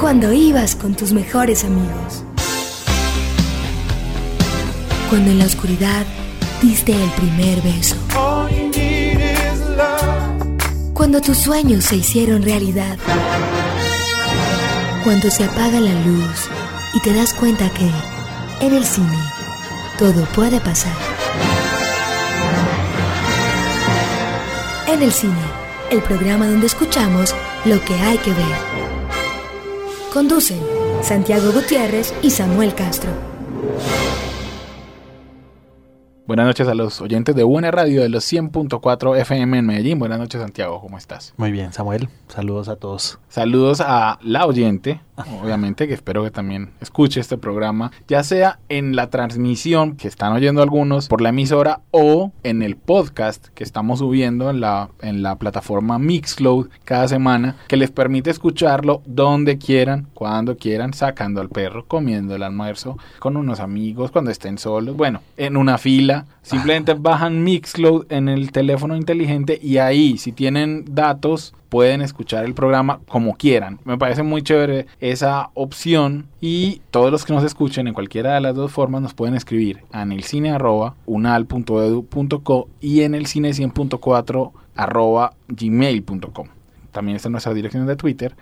Cuando ibas con tus mejores amigos. Cuando en la oscuridad diste el primer beso. Cuando tus sueños se hicieron realidad. Cuando se apaga la luz y te das cuenta que en el cine todo puede pasar. En el cine, el programa donde escuchamos lo que hay que ver. Conducen Santiago Gutiérrez y Samuel Castro. Buenas noches a los oyentes de Buena Radio de los 100.4 FM en Medellín. Buenas noches, Santiago, ¿cómo estás? Muy bien, Samuel. Saludos a todos. Saludos a la oyente, obviamente, que espero que también escuche este programa, ya sea en la transmisión que están oyendo algunos por la emisora o en el podcast que estamos subiendo en la, en la plataforma Mixcloud cada semana, que les permite escucharlo donde quieran, cuando quieran, sacando al perro, comiendo el almuerzo, con unos amigos, cuando estén solos, bueno, en una fila Simplemente bajan Mixcloud en el teléfono inteligente y ahí, si tienen datos, pueden escuchar el programa como quieran. Me parece muy chévere esa opción y todos los que nos escuchen en cualquiera de las dos formas nos pueden escribir en el cine unal.edu.co y en el cine 100.4 gmail.com también está en nuestra dirección de Twitter.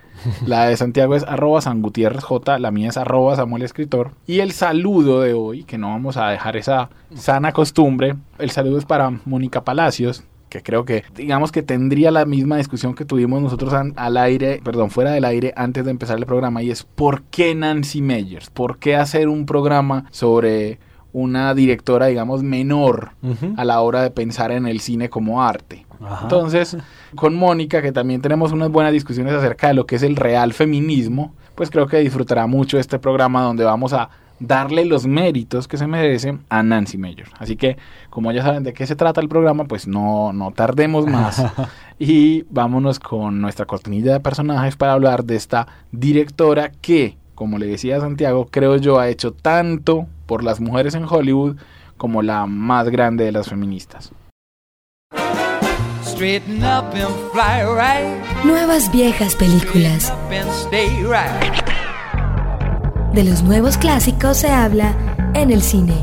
La de Santiago es arroba San J, la mía es arroba Samuel Escritor. Y el saludo de hoy, que no vamos a dejar esa sana costumbre, el saludo es para Mónica Palacios, que creo que digamos que tendría la misma discusión que tuvimos nosotros al aire, perdón, fuera del aire antes de empezar el programa y es ¿por qué Nancy Meyers? ¿Por qué hacer un programa sobre una directora, digamos, menor a la hora de pensar en el cine como arte? Entonces, con Mónica, que también tenemos unas buenas discusiones acerca de lo que es el real feminismo, pues creo que disfrutará mucho este programa donde vamos a darle los méritos que se merece a Nancy Mayer. Así que, como ya saben de qué se trata el programa, pues no, no tardemos más y vámonos con nuestra cortinilla de personajes para hablar de esta directora que, como le decía Santiago, creo yo ha hecho tanto por las mujeres en Hollywood como la más grande de las feministas. Nuevas viejas películas. De los nuevos clásicos se habla en el cine.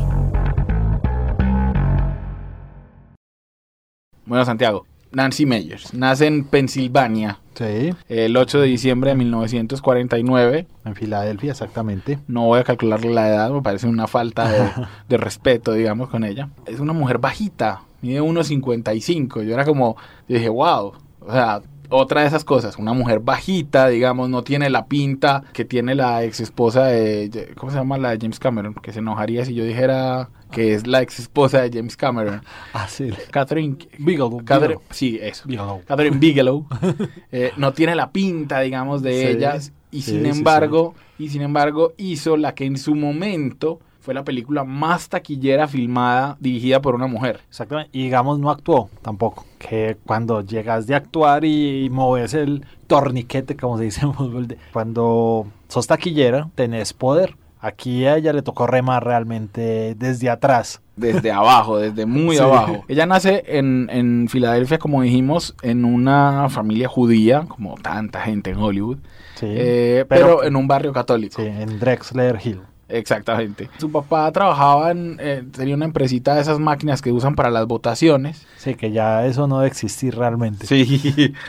Bueno, Santiago, Nancy Meyers nace en Pensilvania. Sí. El 8 de diciembre de 1949. En Filadelfia, exactamente. No voy a calcular la edad, me parece una falta de, de respeto, digamos, con ella. Es una mujer bajita, mide 1,55. Yo era como, yo dije, wow, o sea, otra de esas cosas, una mujer bajita, digamos, no tiene la pinta que tiene la ex esposa de, ¿cómo se llama? La de James Cameron, que se enojaría si yo dijera que es la ex esposa de James Cameron. Ah, sí. Catherine Bigelow. Catherine, Sí, eso. Bigelow. Catherine Bigelow. eh, no tiene la pinta, digamos, de Sí, ellas. Y sí, sin sí, embargo, y sin embargo, hizo la que en su momento fue la película más taquillera filmada dirigida por una mujer. Exactamente. Y digamos, no actuó tampoco. Que cuando llegas de actuar y, moves el torniquete, como se dice en fútbol, de- cuando sos taquillera, tenés poder. Aquí a ella le tocó remar realmente desde atrás. Desde abajo, desde muy Sí. abajo. Ella nace en, en Filadelfia, como dijimos, en una familia judía, como tanta gente en Hollywood, Sí. eh, pero, en un barrio católico. sí, en Drexler Hill. Exactamente. Su papá trabajaba en, eh, tenía una empresita de esas máquinas que usan para las votaciones. Sí, que ya eso no debe existir realmente. Sí.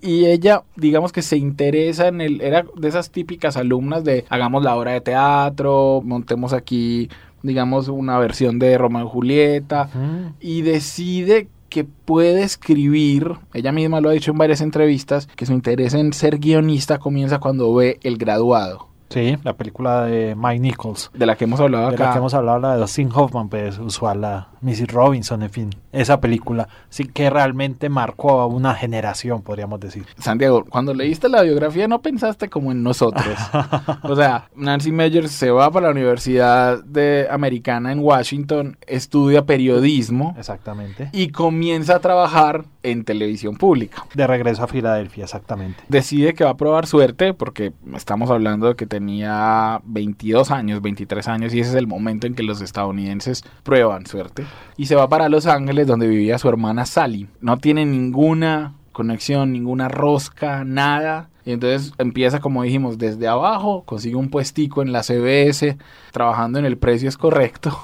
Y ella, digamos que se interesa en el, era de esas típicas alumnas de hagamos la obra de teatro, montemos aquí, digamos, una versión de Romeo y Julieta, Ujú. y decide que puede escribir, ella misma lo ha dicho en varias entrevistas, que su interés en ser guionista comienza cuando ve El Graduado, Sí, la película de Mike Nichols. de la que hemos hablado De acá. la que hemos hablado, la de Dustin Hoffman, pues usual, la Mrs. Robinson, en fin. Esa película sí que realmente marcó a una generación, podríamos decir. Santiago, cuando leíste la biografía no pensaste como en nosotros. o sea, Nancy Meyers se va para la Universidad de Americana en Washington, estudia periodismo Exactamente. y comienza a trabajar en televisión pública. De regreso a Filadelfia, exactamente. Decide que va a probar suerte porque estamos hablando de que tenía 22 años, 23 años y ese es el momento en que los estadounidenses prueban suerte. Y se va para Los Ángeles donde vivía su hermana Sally. No tiene ninguna conexión, ninguna rosca, nada. Y entonces empieza, como dijimos, desde abajo, consigue un puestico en la CBS, trabajando en el precio es correcto.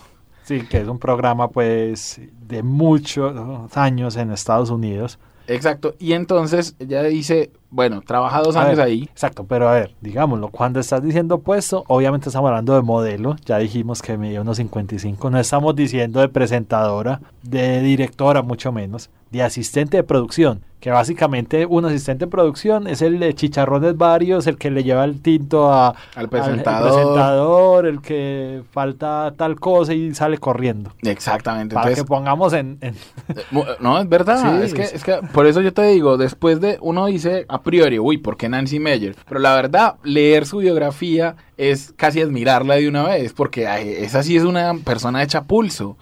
Sí, que es un programa pues de muchos años en Estados Unidos. Exacto. Y entonces ella dice, bueno, trabaja dos A años ver, ahí. Exacto, pero a ver, digámoslo, cuando estás diciendo puesto, obviamente estamos hablando de modelo, ya dijimos que medía unos 55, no estamos diciendo de presentadora, de directora mucho menos, de asistente de producción, que básicamente un asistente de producción es el de chicharrones varios, el que le lleva el tinto a, Al al- el presentador. presentador, el que falta tal cosa y sale corriendo. Exactamente. Para Entonces, que pongamos en, en- Eh, mu- No, es verdad. Sí, es, que, es- es que por eso yo te digo, después de uno dice a priori, uy, ¿por qué Nancy Meyer? Pero la verdad, leer su biografía es casi admirarla de una vez, porque esa sí es una persona hecha pulso.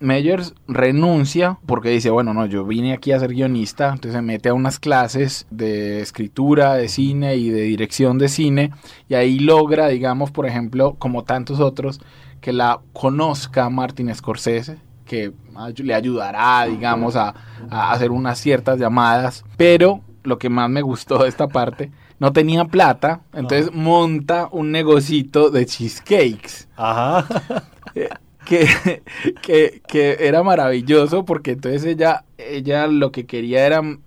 Meyers renuncia porque dice, bueno, no, yo vine aquí a ser guionista, entonces se mete a unas clases de escritura, de cine y de dirección de cine, y ahí logra, digamos, por ejemplo, como tantos otros, que la conozca Martin Scorsese, que le ayudará, digamos, a, a hacer unas ciertas llamadas, pero lo que más me gustó de esta parte, no tenía plata, entonces monta un negocito de cheesecakes Ajá. que, que, que era maravilloso porque entonces ella, ella lo que quería eran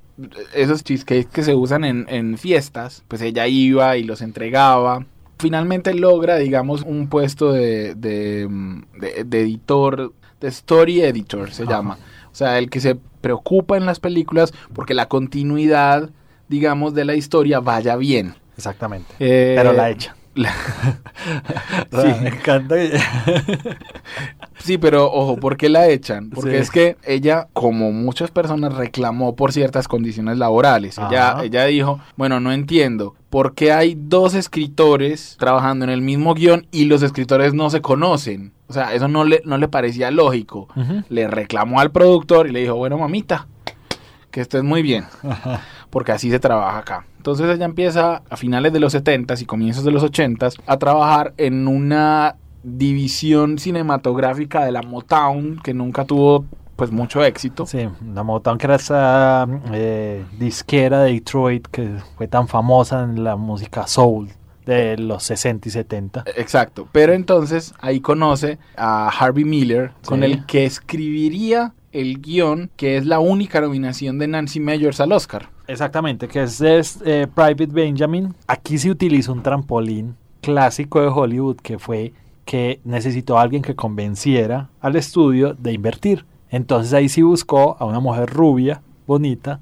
esos cheesecakes que se usan en, en fiestas, pues ella iba y los entregaba. Finalmente logra, digamos, un puesto de, de, de- de editor, de story editor se Ajá. llama. O sea, el que se preocupa en las películas porque la continuidad, digamos, de la historia vaya bien. Exactamente. Eh, Pero la echa. la- Sí. Me encanta. Sí, pero ojo, ¿por qué la echan? Porque Sí. es que ella, como muchas personas, reclamó por ciertas condiciones laborales. Ella, Ajá. ella dijo, bueno, no entiendo, ¿por qué hay dos escritores trabajando en el mismo guion y los escritores no se conocen? O sea, eso no le, no le parecía lógico. Le reclamó al productor y le dijo, bueno, mamita, que estés muy bien, porque así se trabaja acá. Entonces ella empieza a finales de los 70s y comienzos de los 80s a trabajar en una división cinematográfica de la Motown que nunca tuvo pues mucho éxito. Sí, la Motown que era esa eh, disquera de Detroit que fue tan famosa en la música soul de los 60 y 70. Exacto, pero entonces ahí conoce a Harvey Miller, con Sí. el que escribiría el guion, que es la única nominación de Nancy Meyers al Oscar. Exactamente, que es, eh, Private Benjamin. Aquí se utiliza un trampolín clásico de Hollywood que fue que necesitó a alguien que convenciera al estudio de invertir. Entonces ahí sí buscó a una mujer rubia, bonita,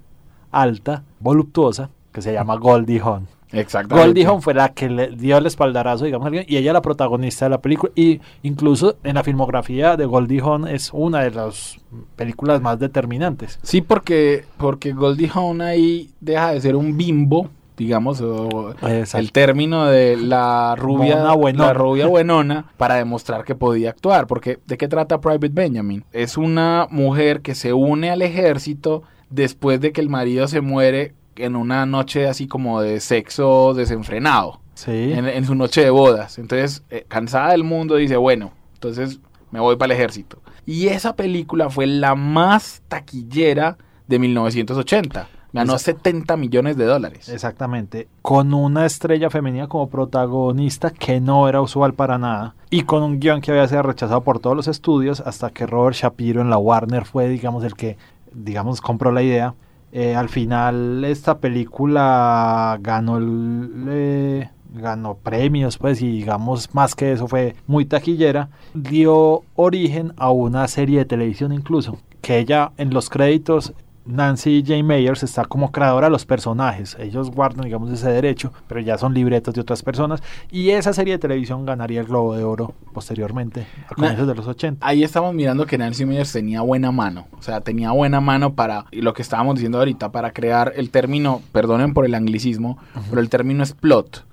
alta, voluptuosa, que se llama Goldie Hawn. Exactamente. Goldie Hawn fue la que le dio el espaldarazo, digamos, y ella la protagonista de la película. Y incluso en la filmografía de Goldie Hawn es una de las películas más determinantes. Sí, porque, porque Goldie Hawn ahí deja de ser un bimbo, digamos, o el término de la rubia, la rubia buenona, para demostrar que podía actuar. Porque, ¿de qué trata Private Benjamin? Es una mujer que se une al ejército después de que el marido se muere en una noche así como de sexo desenfrenado, Sí. en, en su noche de bodas. Entonces, eh, cansada del mundo, dice, bueno, entonces me voy para el ejército. Y esa película fue la más taquillera de 1980. Ganó Exacto. 70 millones de dólares. Exactamente. Con una estrella femenina como protagonista que no era usual para nada. Y con un guion que había sido rechazado por todos los estudios hasta que Robert Shapiro en la Warner fue, digamos, el que, digamos, compró la idea. Eh, al final esta película ganó eh, ganó premios, pues, y digamos, más que eso fue muy taquillera, dio origen a una serie de televisión incluso, que ella en los créditos Nancy J. Mayers está como creadora de los personajes. Ellos guardan, digamos, ese derecho, pero ya son libretos de otras personas. Y esa serie de televisión ganaría el Globo de Oro posteriormente, a comienzos de los 80. Ahí estamos mirando que Nancy Meyers tenía buena mano. O sea, tenía buena mano para, y lo que estábamos diciendo ahorita, para crear el término, perdonen por el anglicismo, pero el término es plot.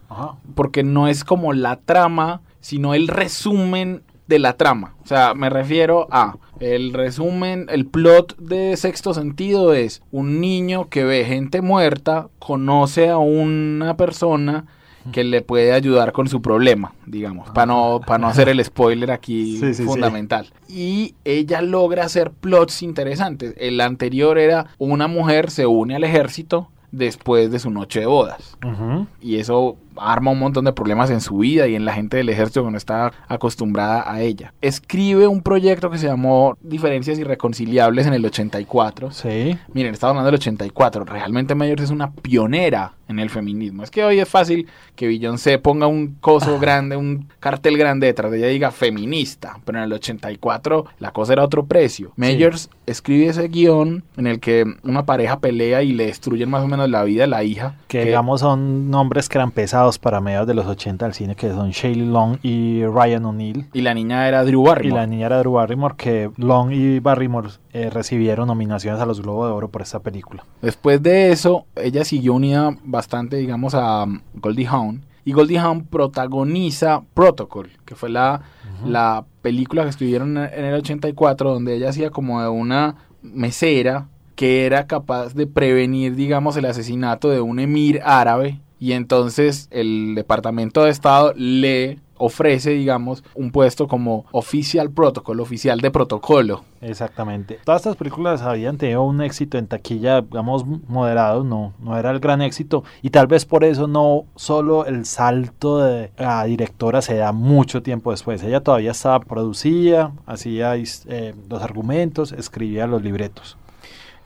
Porque no es como la trama, sino el resumen de la trama. O sea, me refiero a el resumen, el plot de sexto sentido es un niño que ve gente muerta, conoce a una persona que le puede ayudar con su problema, digamos, para no, para no hacer el spoiler aquí Sí, sí, sí. fundamental. Y ella logra hacer plots interesantes. El anterior era una mujer se une al ejército después de su noche de bodas. Y eso arma un montón de problemas en su vida y en la gente del ejército que no está acostumbrada a ella. Escribe un proyecto que se llamó Diferencias Irreconciliables en el 84. Sí. Miren, estaba hablando del 84. Realmente Meyers es una pionera en el feminismo. Es que hoy es fácil que Beyoncé ponga un coso grande, un cartel grande detrás de ella y diga feminista. Pero en el 84 la cosa era otro precio. Meyers escribe ese guion en el que una pareja pelea y le destruyen más o menos la vida a la hija. Que digamos son nombres que eran pesados para mediados de los 80 al cine, que son Shaylee Long y Ryan O'Neill. Y la niña era Drew Y Barrymore. la niña era Drew Barrymore, que Long y Barrymore eh, recibieron nominaciones a los Globos de Oro por esta película. Después de eso, ella siguió unida bastante, digamos, a um, Goldie Hawn. Y Goldie Hawn protagoniza Protocol, que fue la, la película que escribieron en en el 84, donde ella hacía como de una mesera que era capaz de prevenir, digamos, el asesinato de un emir árabe. Y entonces el Departamento de Estado le ofrece, digamos, un puesto como Official Protocol, oficial de protocolo. Exactamente. Todas estas películas habían tenido un éxito en taquilla, digamos, moderado, no, no era el gran éxito. Y tal vez por eso no solo el salto de la directora se da mucho tiempo después. Ella todavía estaba producida, hacía eh, los argumentos, escribía los libretos.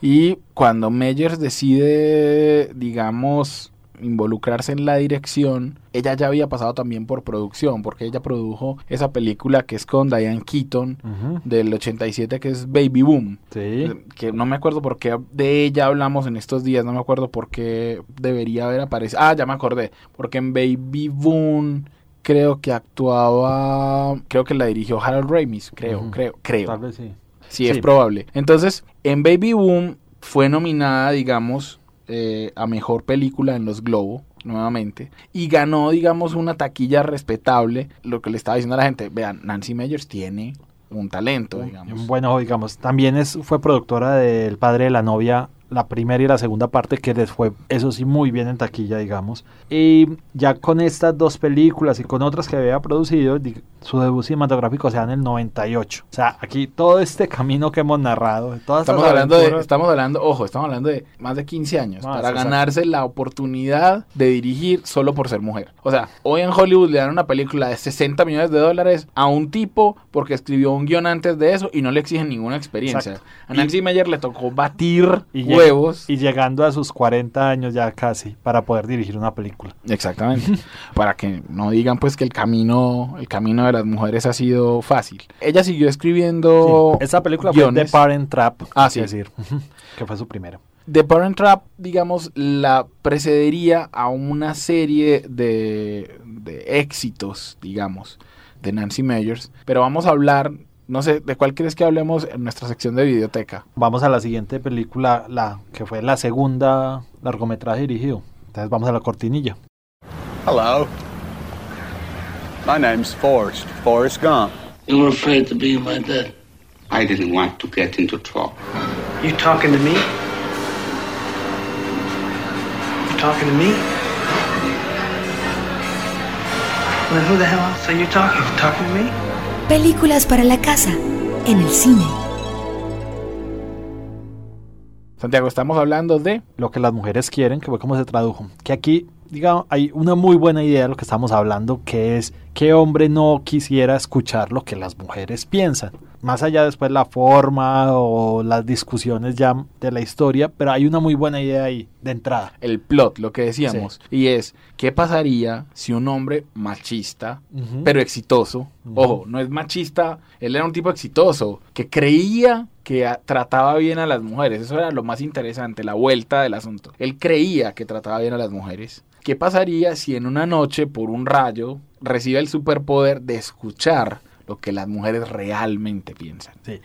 Y cuando Meyers decide, digamos, involucrarse en la dirección, ella ya había pasado también por producción, porque ella produjo esa película que es con Diane Keaton Ujú. del 87, que es Baby Boom. Sí. Que no me acuerdo por qué de ella hablamos en estos días, no me acuerdo por qué debería haber aparecido. Ah, ya me acordé, porque en Baby Boom creo que actuaba, creo que la dirigió Harold Ramis, creo, creo, creo. Tal vez sí. Sí, es probable. Entonces, en Baby Boom fue nominada, digamos, eh, a mejor película en los Globo, nuevamente, y ganó, digamos, una taquilla respetable. Lo que le estaba diciendo a la gente, vean, Nancy Meyers tiene un talento, digamos. un buen ojo, digamos. También es, fue productora del padre de la novia, la primera y la segunda parte, que les fue, eso sí, muy bien en taquilla, digamos. Y ya con estas dos películas y con otras que había producido, su debut cinematográfico se da en el 98. O sea, aquí todo este camino que hemos narrado, todas Estamos hablando de, estamos hablando, ojo, estamos hablando de más de 15 años Más, para ganarse la oportunidad de dirigir solo por ser mujer. O sea, hoy en Hollywood le dan una película de 60 millones de dólares a un tipo porque escribió un guion antes de eso y no le exigen ninguna experiencia. Exacto. A Nancy Meyer le tocó batir Y huevos. Y llegando a sus 40 años ya casi para poder dirigir una película. Exactamente. para que no digan pues que el camino, el camino de las mujeres ha sido fácil. Ella siguió escribiendo Sí, Esta película fue. The Parent Trap, Ah, sí. decir, que fue su primera. The Parent Trap, digamos, la precedería a una serie de, de éxitos, digamos, de Nancy Meyers. Pero vamos a hablar, no sé, ¿de cuál crees que hablemos en nuestra sección de videoteca? Vamos a la siguiente película, la que fue la segunda largometraje dirigido. Entonces vamos a la cortinilla. Hello. My name's Forrest, Forrest Gump. You were afraid to be my dad. I didn't want to get into trouble. You talking to me? You talking to me? Well, who the hell else are you talking? You talking to me? Películas para la casa, en el cine. Santiago, estamos hablando de... Lo que las mujeres quieren, que fue como se tradujo. Que aquí, digamos, hay una muy buena idea de lo que estamos hablando, que es que hombre no quisiera escuchar lo que las mujeres piensan. Más allá después la forma o las discusiones ya de la historia, pero hay una muy buena idea ahí de entrada. el plot, lo que decíamos, y es, ¿qué pasaría si un hombre machista, pero exitoso, Ujú. ojo, no es machista, él era un tipo exitoso, que creía que trataba bien a las mujeres, eso era lo más interesante, la vuelta del asunto, él creía que trataba bien a las mujeres. ¿Qué pasaría si en una noche, por un rayo, recibe el superpoder de escuchar lo que las mujeres realmente piensan? Sí.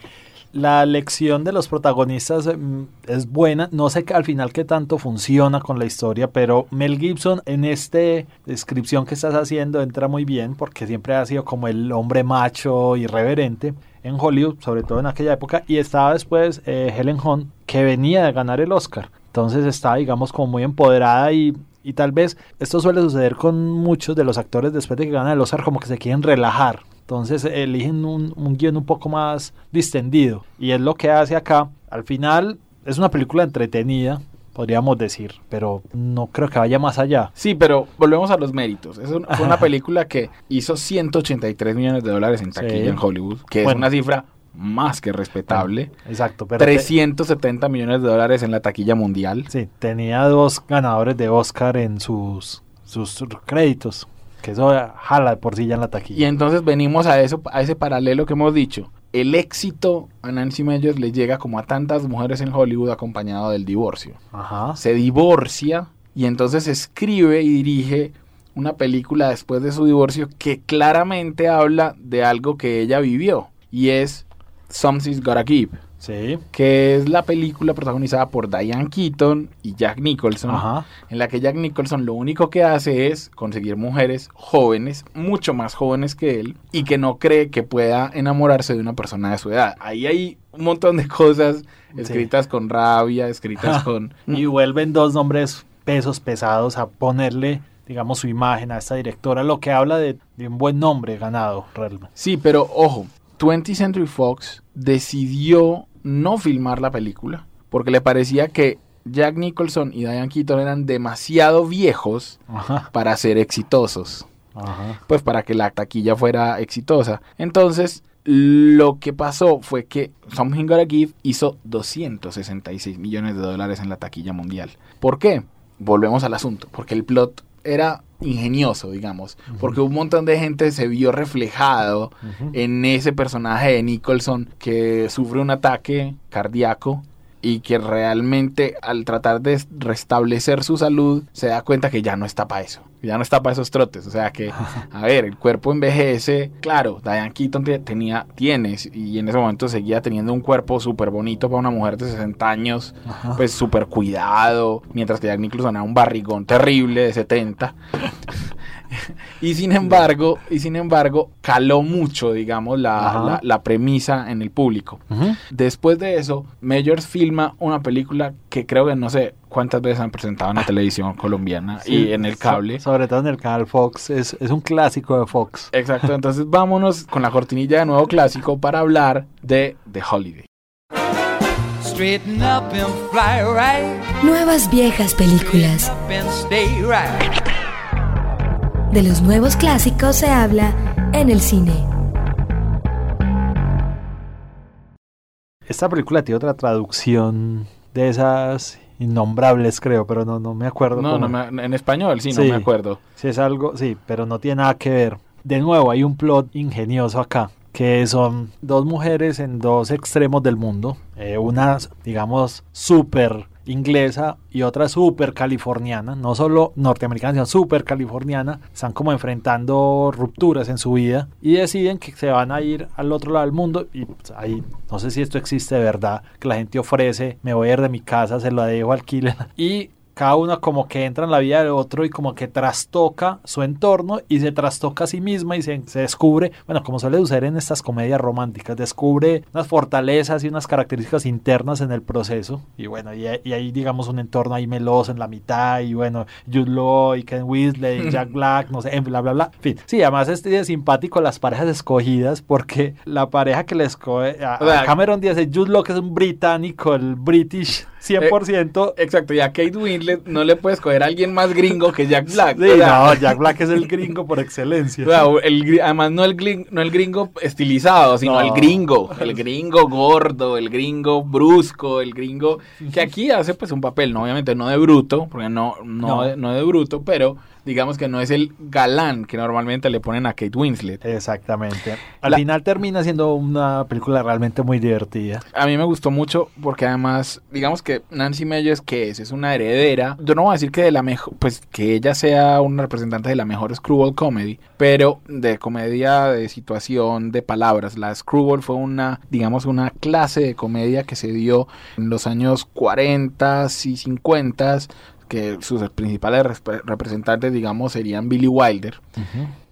La lección de los protagonistas mm, es buena. No sé al final qué tanto funciona con la historia, pero Mel Gibson en esta descripción que estás haciendo entra muy bien porque siempre ha sido como el hombre macho irreverente en Hollywood, sobre todo en aquella época. Y estaba después eh, Helen Hunt, que venía de ganar el Oscar. Entonces estaba, digamos, como muy empoderada y Y tal vez esto suele suceder con muchos de los actores después de que ganan el Oscar, como que se quieren relajar. Entonces eligen un, un guion un poco más distendido. Y es lo que hace acá. Al final es una película entretenida, podríamos decir, pero no creo que vaya más allá. Sí, pero volvemos a los méritos. Es un- fue una película que hizo 183 millones de dólares en taquilla Sí. en Hollywood, que es una cifra más que respetable. Exacto, pero te- 370 millones de dólares en la taquilla mundial. sí, tenía dos ganadores de Oscar en sus, sus créditos, que eso jala por sí ya en la Y taquilla. entonces venimos a eso, a ese paralelo que hemos dicho. El éxito a Nancy Meyers le llega como a tantas mujeres en Hollywood acompañado del divorcio. Ajá. Se divorcia y entonces escribe y dirige una película después de su divorcio que claramente habla de algo que ella vivió y es Something's Gotta Give, Sí. que es la película protagonizada por Diane Keaton y Jack Nicholson, Ajá. en la que Jack Nicholson lo único que hace es conseguir mujeres jóvenes, mucho más jóvenes que él, y que no cree que pueda enamorarse de una persona de su edad. Ahí hay un montón de cosas escritas con rabia, escritas con... Y vuelven dos nombres pesos pesados a ponerle, digamos, su imagen a esta directora, lo que habla de, de un buen nombre ganado realmente. Sí, pero ojo, 20th Century Fox decidió no filmar la película porque le parecía que Jack Nicholson y Diane Keaton eran demasiado viejos Ajá. para ser exitosos. Ajá. pues para que la taquilla fuera exitosa. Entonces, lo que pasó fue que Something Gotta Give hizo 266 millones de dólares en la taquilla mundial. ¿Por qué? Volvemos al asunto, porque el plot era ingenioso, digamos, porque un montón de gente se vio reflejado en ese personaje de Nicholson que sufre un ataque cardíaco y que realmente al tratar de restablecer su salud se da cuenta que ya no está para eso, ya no está para esos trotes, o sea que, a ver, el cuerpo envejece, claro, Diane Keaton te- tenía, tienes y en ese momento seguía teniendo un cuerpo súper bonito para una mujer de 60 años, Ajá. pues súper cuidado, mientras que Jack Nicholson era un barrigón terrible de 70. y sin embargo, y sin embargo, caló mucho, digamos, la, la- la premisa en el público. Después de eso, Meyers filma una película que creo que no sé cuántas veces han presentado en la televisión colombiana Sí, y en el so- cable. sobre todo en el canal Fox, es, es un clásico de Fox. Exacto, entonces vámonos con la cortinilla de nuevo clásico para hablar de The Holiday. Straighten up and fly right. Nuevas viejas películas. Up and stay right. De los nuevos clásicos se habla en el cine. Esta película tiene otra traducción de esas innombrables, creo, pero no, no me acuerdo. No, cómo. no me- en español, sí, no me acuerdo. Sí, es algo, sí, pero no tiene nada que ver. De nuevo, hay un plot ingenioso acá, que son dos mujeres en dos extremos del mundo. eh, una, digamos, súper inglesa y otra súper californiana. No solo norteamericana, sino súper californiana. Están como enfrentando rupturas en su vida y deciden que se van a ir al otro lado del mundo. Y pues, ahí, no sé si esto existe de verdad, que la gente ofrece, me voy a ir de mi casa, se lo dejo alquiler. Y cada uno como que entra en la vida del otro y como que trastoca su entorno y se trastoca a sí misma y se, se descubre, bueno, como suele suceder en estas comedias románticas, descubre unas fortalezas y unas características internas en el proceso y bueno, y, y hay digamos un entorno ahí meloso en la mitad y bueno, Jude Law y Ken Weasley y Jack Black, no sé, bla, bla, bla. En fin, sí, además es es simpático las parejas escogidas porque la pareja que le escoge a, a Cameron Díaz es Jude Law que es un británico, el British 100%. Exacto, y a Kate Winslet no le puedes coger a alguien más gringo que Jack Black. Sí, o sea, no, Jack Black es el gringo por excelencia. o sea, el además no el, gringo, no el gringo estilizado, sino No. el gringo, el gringo gordo, el gringo brusco, el gringo que aquí hace pues un papel, no obviamente no de bruto, porque no no, No. De, no de bruto, pero digamos que no es el galán que normalmente le ponen a Kate Winslet. Exactamente. Al La- final termina siendo una película realmente muy divertida. A mí me gustó mucho porque además, digamos que Nancy Meyers, que es? Es una heredera. Yo no voy a decir que de la mejor, pues que ella sea una representante de la mejor screwball comedy, pero de comedia de situación, de palabras. La screwball fue una, digamos, una clase de comedia que se dio en los años 40 y 50 que sus principales representantes, digamos, serían Billy Wilder.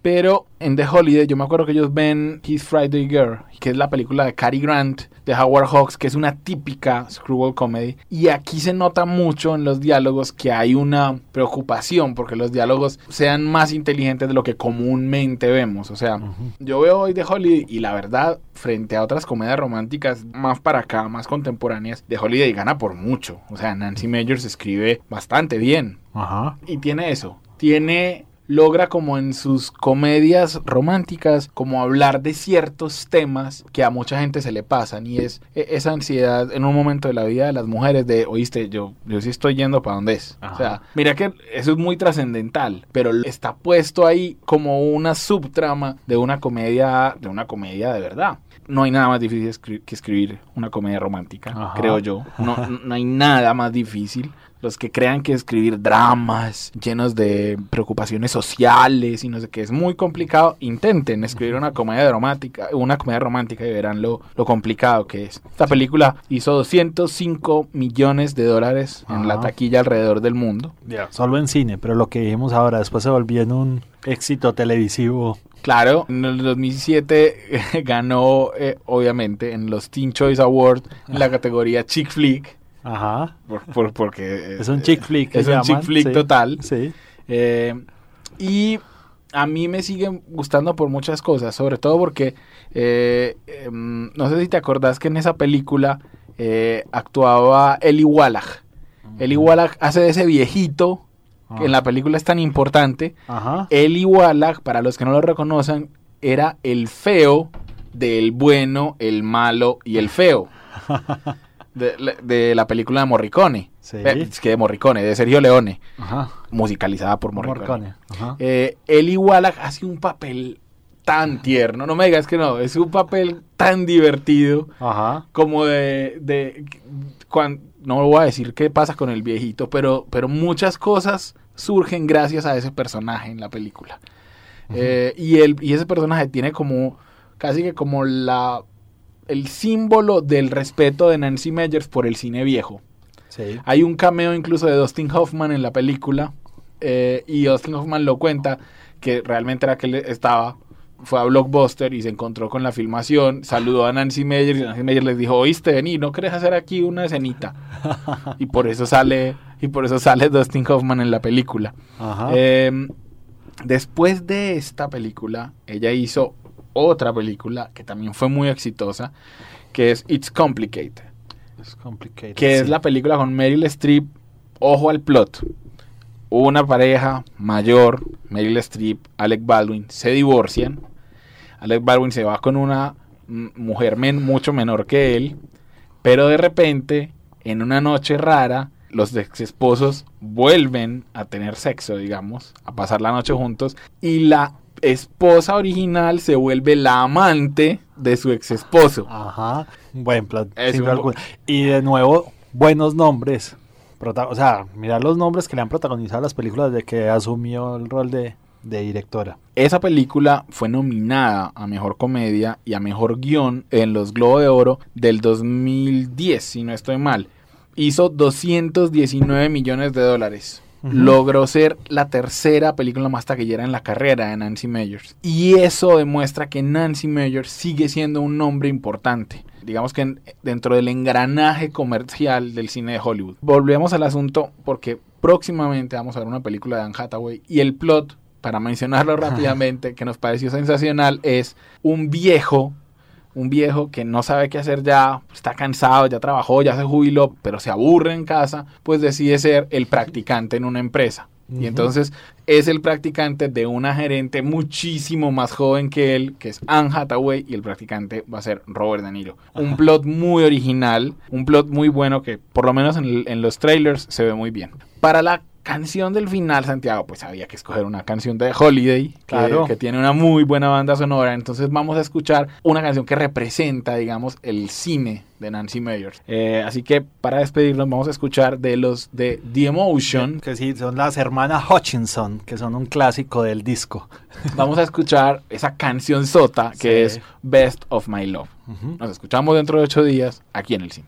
Pero en The Holiday, yo me acuerdo que ellos ven His Friday Girl, que es la película de Cary Grant, de Howard Hawks, que es una típica screwball comedy. Y aquí se nota mucho en los diálogos que hay una preocupación porque los diálogos sean más inteligentes de lo que comúnmente vemos. O sea, yo veo hoy The Holiday y la verdad, frente a otras comedias románticas más para acá, más contemporáneas, The Holiday gana por mucho. O sea, Nancy Meyers escribe bastante bien. Ajá. Y tiene eso. Tiene logra como en sus comedias románticas como hablar de ciertos temas que a mucha gente se le pasan y es e- esa ansiedad en un momento de la vida de las mujeres de, oíste, yo, yo sí estoy yendo para donde es. Ajá. O sea, mira que eso es muy trascendental, pero está puesto ahí como una subtrama de una comedia, de una comedia de verdad. No hay nada más difícil que escribir una comedia romántica, Ajá. creo yo. No, no hay nada más difícil. Los que crean que escribir dramas llenos de preocupaciones sociales y no sé qué es muy complicado, intenten escribir una comedia romántica, una comedia romántica y verán lo, lo complicado que es. Esta película hizo 205 millones de dólares en la Ajá. taquilla alrededor del mundo. Solo en cine, pero lo que dijimos ahora, después se volvió en un éxito televisivo. Claro, en el 2007 ganó, eh, obviamente, en los Teen Choice Awards en la categoría Chick Flick. Ajá. por- por- porque Es un chick flick. Es un chick flick sí. total. Sí. Eh, y a mí me siguen gustando por muchas cosas, sobre todo porque eh, em, no sé si te acordás que en esa película eh, actuaba Eli Wallach. Eli Wallach hace de ese viejito que en la película es tan importante. Ajá. Eli Wallach, para los que no lo reconocen, era el feo del bueno, el malo y el feo. De, la- de la película de Morricone. Sí. Eh, es que de Morricone, de Sergio Leone, Ajá. musicalizada por Morricone. Morricone. Ajá. Eh, Eli Wallach hace un papel tan tierno, no me digas que no, es un papel tan divertido Ajá. como de, de cuan- no voy a decir qué pasa con el viejito, pero, pero muchas cosas surgen gracias a ese personaje en la película. Eh, y, el, y ese personaje tiene como, casi que como la, el símbolo del respeto de Nancy Meyers por el cine viejo. Sí. Hay un cameo incluso de Dustin Hoffman en la película eh, y Dustin Hoffman lo cuenta que realmente era que él estaba, fue a Blockbuster y se encontró con la filmación, saludó a Nancy Meyer y Nancy Meyer les dijo, oíste, vení, ¿no querés hacer aquí una escenita? y por eso sale, y por eso sale Dustin Hoffman en la película. Ajá. Eh, después de esta película, ella hizo otra película que también fue muy exitosa, que es It's Complicated es complicated. que es la película con Meryl Streep. Ojo al plot. Una pareja mayor, Meryl Streep, Alec Baldwin, se divorcian. Alec Baldwin se va con una mujer men- mucho menor que él, pero de repente, en una noche rara, los ex esposos vuelven a tener sexo, digamos, a pasar la noche juntos, y la esposa original se vuelve la amante de su ex esposo. Ajá. Buen plan. Sin un. Y de nuevo, buenos nombres. Prota- o sea, mirar los nombres que le han protagonizado las películas de que asumió el rol de, de directora. Esa película fue nominada a Mejor Comedia y a Mejor Guión en los Globo de Oro del 2010, si no estoy mal. Hizo 219 millones de dólares. Logró ser la tercera película más taquillera en la carrera de Nancy Meyers. Y eso demuestra que Nancy Meyers sigue siendo un nombre importante. Digamos que en- dentro del engranaje comercial del cine de Hollywood. Volvemos al asunto porque próximamente vamos a ver una película de Anne Hathaway y el plot, para mencionarlo rápidamente, que nos pareció sensacional, es un viejo, un viejo que no sabe qué hacer ya, está cansado, ya trabajó, ya se jubiló, pero se aburre en casa, pues decide ser el practicante en una empresa. Y entonces es el practicante de una gerente muchísimo más joven que él, que es Anne Hathaway, y el practicante va a ser Robert De Niro. Un plot muy original, un plot muy bueno que por lo menos en los trailers se ve muy bien. Para la canción del final, Santiago, pues había que escoger una canción de Holiday, que- Claro. que, tiene una muy buena banda sonora. Entonces vamos a escuchar una canción que representa, digamos, el cine de Nancy Meyers. Eh, así que para despedirnos vamos a escuchar de los de The Emotion. Que sí, son las hermanas Hutchinson, que son un clásico del disco. Vamos a escuchar esa canción sota que Sí. es Best of My Love. Nos escuchamos dentro de ocho días aquí en el cine.